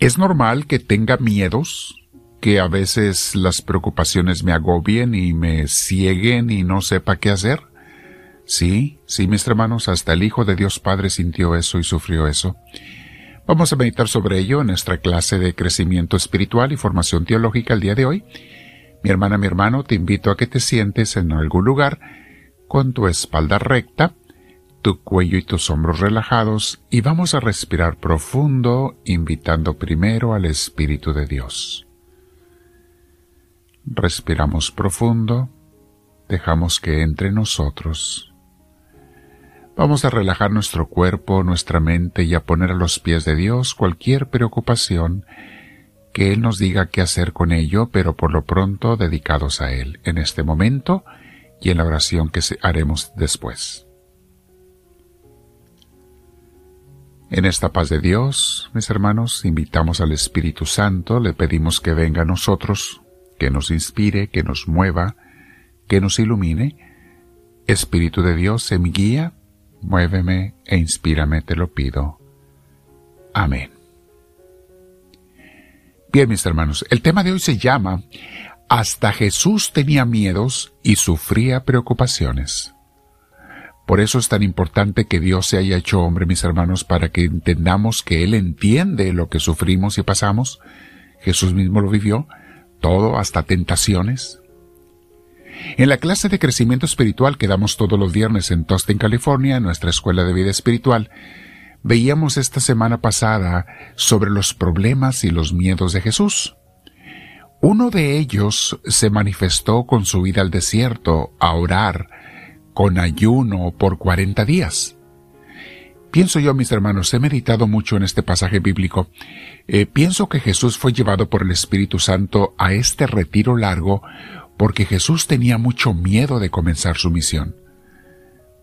Es normal que tenga miedos, que a veces las preocupaciones me agobien y me cieguen y no sepa qué hacer. Sí, sí, mis hermanos, hasta el Hijo de Dios Padre sintió eso y sufrió eso. Vamos a meditar sobre ello en nuestra clase de crecimiento espiritual y formación teológica el día de hoy. Mi hermana, mi hermano, te invito a que te sientes en algún lugar con tu espalda recta, tu cuello y tus hombros relajados y vamos a respirar profundo, invitando primero al Espíritu de Dios. Respiramos profundo, dejamos que entre nosotros. Vamos a relajar nuestro cuerpo, nuestra mente y a poner a los pies de Dios cualquier preocupación que Él nos diga qué hacer con ello, pero por lo pronto dedicados a Él, en este momento y en la oración que haremos después. En esta paz de Dios, mis hermanos, invitamos al Espíritu Santo, le pedimos que venga a nosotros, que nos inspire, que nos mueva, que nos ilumine. Espíritu de Dios, en mi guía, muéveme e inspírame, te lo pido. Amén. Bien, mis hermanos, el tema de hoy se llama Hasta Jesús tenía miedos y sufría preocupaciones. Por eso es tan importante que Dios se haya hecho hombre, mis hermanos, para que entendamos que Él entiende lo que sufrimos y pasamos. Jesús mismo lo vivió, todo hasta tentaciones. En la clase de crecimiento espiritual que damos todos los viernes en Tostin, California, en nuestra escuela de vida espiritual, veíamos esta semana pasada sobre los problemas y los miedos de Jesús. Uno de ellos se manifestó con su ida al desierto a orar con ayuno por cuarenta días. Pienso yo, mis hermanos, he meditado mucho en este pasaje bíblico. Eh, pienso que Jesús fue llevado por el Espíritu Santo a este retiro largo porque Jesús tenía mucho miedo de comenzar su misión.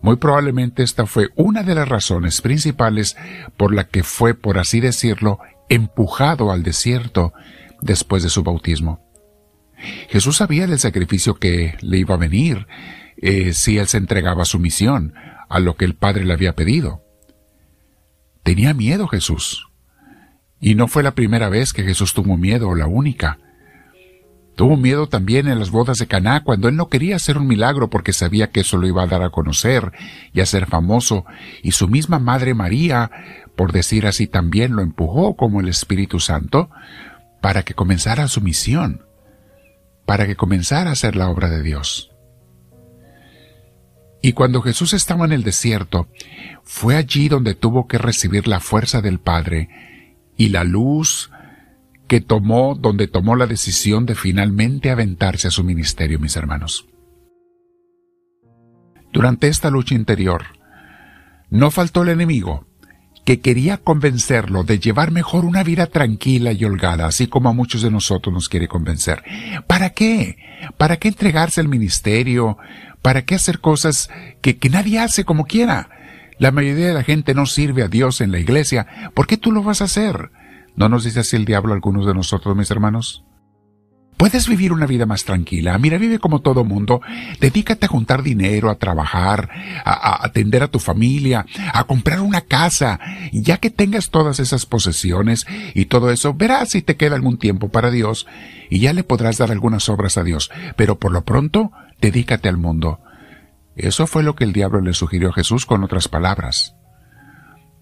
Muy probablemente esta fue una de las razones principales por la que fue, por así decirlo, empujado al desierto después de su bautismo. Jesús sabía del sacrificio que le iba a venir eh, si él se entregaba a su misión, a lo que el Padre le había pedido. Tenía miedo Jesús. Y no fue la primera vez que Jesús tuvo miedo, o la única. Tuvo miedo también en las bodas de Caná cuando él no quería hacer un milagro porque sabía que eso lo iba a dar a conocer y a ser famoso, y su misma madre María, por decir así, también lo empujó como el Espíritu Santo para que comenzara su misión, para que comenzara a hacer la obra de Dios. Y cuando Jesús estaba en el desierto, fue allí donde tuvo que recibir la fuerza del Padre y la luz que tomó, donde tomó la decisión de finalmente aventarse a su ministerio, mis hermanos. Durante esta lucha interior, no faltó el enemigo, que quería convencerlo de llevar mejor una vida tranquila y holgada, así como a muchos de nosotros nos quiere convencer. ¿Para qué? ¿Para qué entregarse al ministerio? ¿Para qué hacer cosas que, que nadie hace como quiera? La mayoría de la gente no sirve a Dios en la iglesia. ¿Por qué tú lo vas a hacer? ¿No nos dice así el diablo a algunos de nosotros, mis hermanos? Puedes vivir una vida más tranquila. Mira, vive como todo mundo. Dedícate a juntar dinero, a trabajar, a, atender a tu familia, a comprar una casa. Ya que tengas todas esas posesiones y todo eso, verás si te queda algún tiempo para Dios y ya le podrás dar algunas obras a Dios. Pero por lo pronto, dedícate al mundo. Eso fue lo que el diablo le sugirió a Jesús con otras palabras.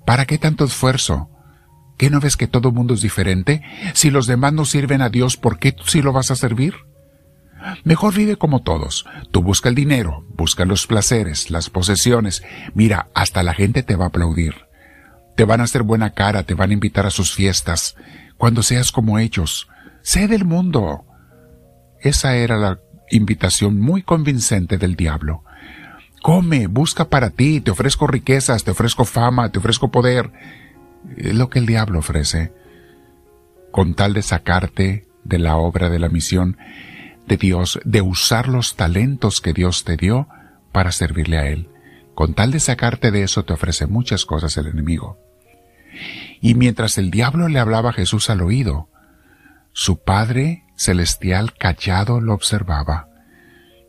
¿Para qué tanto esfuerzo? ¿Qué no ves que todo mundo es diferente? Si los demás no sirven a Dios, ¿por qué tú sí lo vas a servir? Mejor vive como todos. Tú busca el dinero, busca los placeres, las posesiones. Mira, hasta la gente te va a aplaudir. Te van a hacer buena cara, te van a invitar a sus fiestas. Cuando seas como ellos, sé del mundo. Esa era la invitación muy convincente del diablo. Come, busca para ti, te ofrezco riquezas, te ofrezco fama, te ofrezco poder lo que el diablo ofrece, con tal de sacarte de la obra de la misión de Dios, de usar los talentos que Dios te dio para servirle a Él. Con tal de sacarte de eso te ofrece muchas cosas el enemigo. Y mientras el diablo le hablaba a Jesús al oído, su Padre celestial callado lo observaba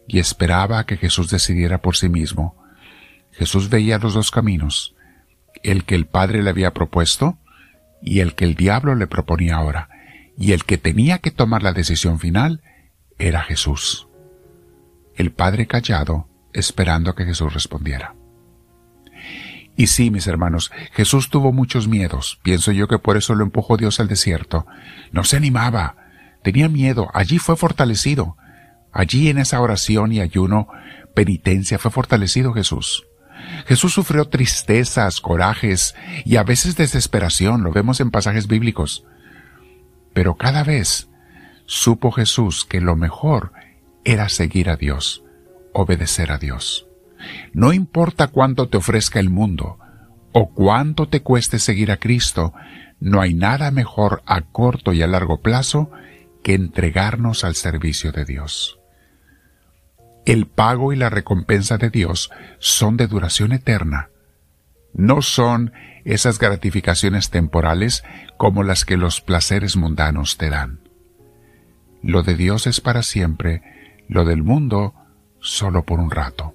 y esperaba que Jesús decidiera por sí mismo. Jesús veía los dos caminos, el que el Padre le había propuesto y el que el diablo le proponía ahora, y el que tenía que tomar la decisión final era Jesús. El Padre callado, esperando a que Jesús respondiera. Y sí, mis hermanos, Jesús tuvo muchos miedos. Pienso yo que por eso lo empujó Dios al desierto. No se animaba. Tenía miedo. Allí fue fortalecido. Allí en esa oración y ayuno, penitencia, fue fortalecido Jesús. Jesús sufrió tristezas, corajes y a veces desesperación, lo vemos en pasajes bíblicos. Pero cada vez supo Jesús que lo mejor era seguir a Dios, obedecer a Dios. No importa cuánto te ofrezca el mundo o cuánto te cueste seguir a Cristo, no hay nada mejor a corto y a largo plazo que entregarnos al servicio de Dios. El pago y la recompensa de Dios son de duración eterna. No son esas gratificaciones temporales como las que los placeres mundanos te dan. Lo de Dios es para siempre, lo del mundo solo por un rato.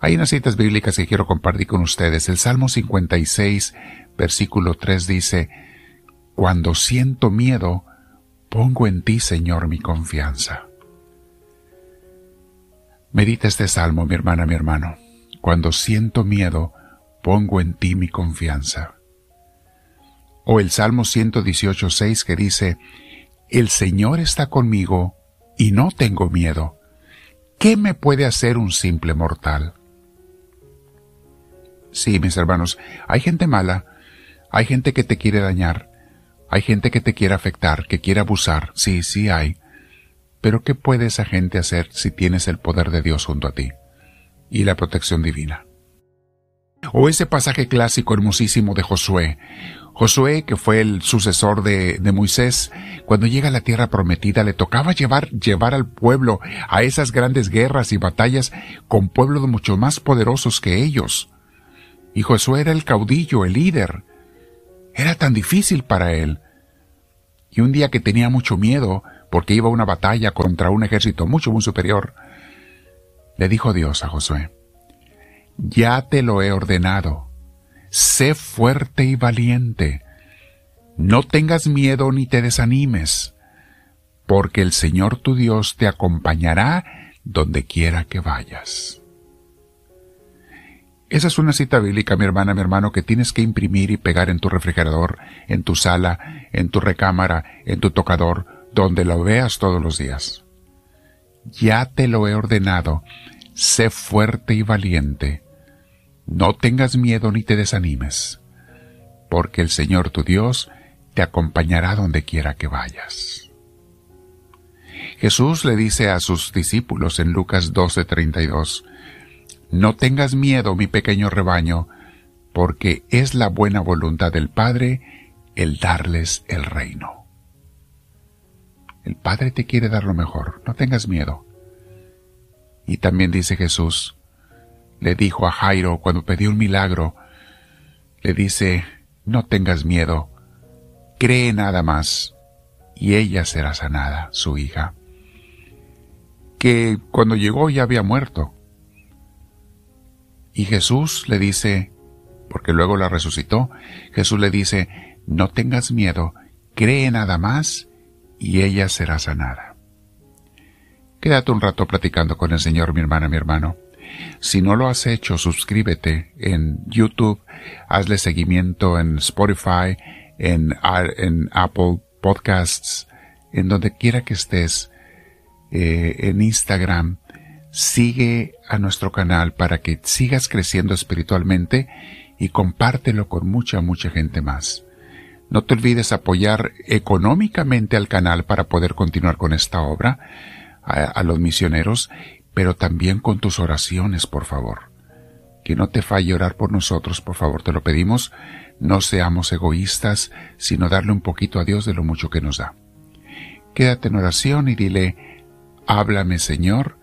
Hay unas citas bíblicas que quiero compartir con ustedes. El Salmo 56, versículo 3 dice, Cuando siento miedo, pongo en ti, Señor, mi confianza. Medita este salmo, mi hermana, mi hermano. Cuando siento miedo, pongo en ti mi confianza. O el Salmo 118.6 que dice, El Señor está conmigo y no tengo miedo. ¿Qué me puede hacer un simple mortal? Sí, mis hermanos, hay gente mala, hay gente que te quiere dañar, hay gente que te quiere afectar, que quiere abusar, sí, sí hay. Pero ¿qué puede esa gente hacer si tienes el poder de Dios junto a ti y la protección divina? O ese pasaje clásico hermosísimo de Josué. Josué, que fue el sucesor de, de, Moisés, cuando llega a la tierra prometida, le tocaba llevar, llevar al pueblo a esas grandes guerras y batallas con pueblos mucho más poderosos que ellos. Y Josué era el caudillo, el líder. Era tan difícil para él. Y un día que tenía mucho miedo, porque iba a una batalla contra un ejército mucho, muy superior, le dijo Dios a Josué, Ya te lo he ordenado, sé fuerte y valiente, no tengas miedo ni te desanimes, porque el Señor tu Dios te acompañará donde quiera que vayas. Esa es una cita bíblica, mi hermana, mi hermano, que tienes que imprimir y pegar en tu refrigerador, en tu sala, en tu recámara, en tu tocador, donde lo veas todos los días. Ya te lo he ordenado, sé fuerte y valiente. No tengas miedo ni te desanimes, porque el Señor tu Dios te acompañará donde quiera que vayas. Jesús le dice a sus discípulos en Lucas 12:32, No tengas miedo, mi pequeño rebaño, porque es la buena voluntad del Padre el darles el reino. El Padre te quiere dar lo mejor, no tengas miedo. Y también dice Jesús, le dijo a Jairo cuando pidió un milagro, le dice, no tengas miedo, cree nada más, y ella será sanada, su hija, que cuando llegó ya había muerto. Y Jesús le dice, porque luego la resucitó, Jesús le dice, no tengas miedo, cree nada más, y ella será sanada. Quédate un rato platicando con el Señor, mi hermana, mi hermano. Si no lo has hecho, suscríbete en YouTube, hazle seguimiento en Spotify, en, Apple Podcasts, en donde quiera que estés, eh, en Instagram. Sigue a nuestro canal para que sigas creciendo espiritualmente y compártelo con mucha, mucha gente más. No te olvides apoyar económicamente al canal para poder continuar con esta obra, a, los misioneros, pero también con tus oraciones, por favor. Que no te falle orar por nosotros, por favor, te lo pedimos. No seamos egoístas, sino darle un poquito a Dios de lo mucho que nos da. Quédate en oración y dile, háblame Señor,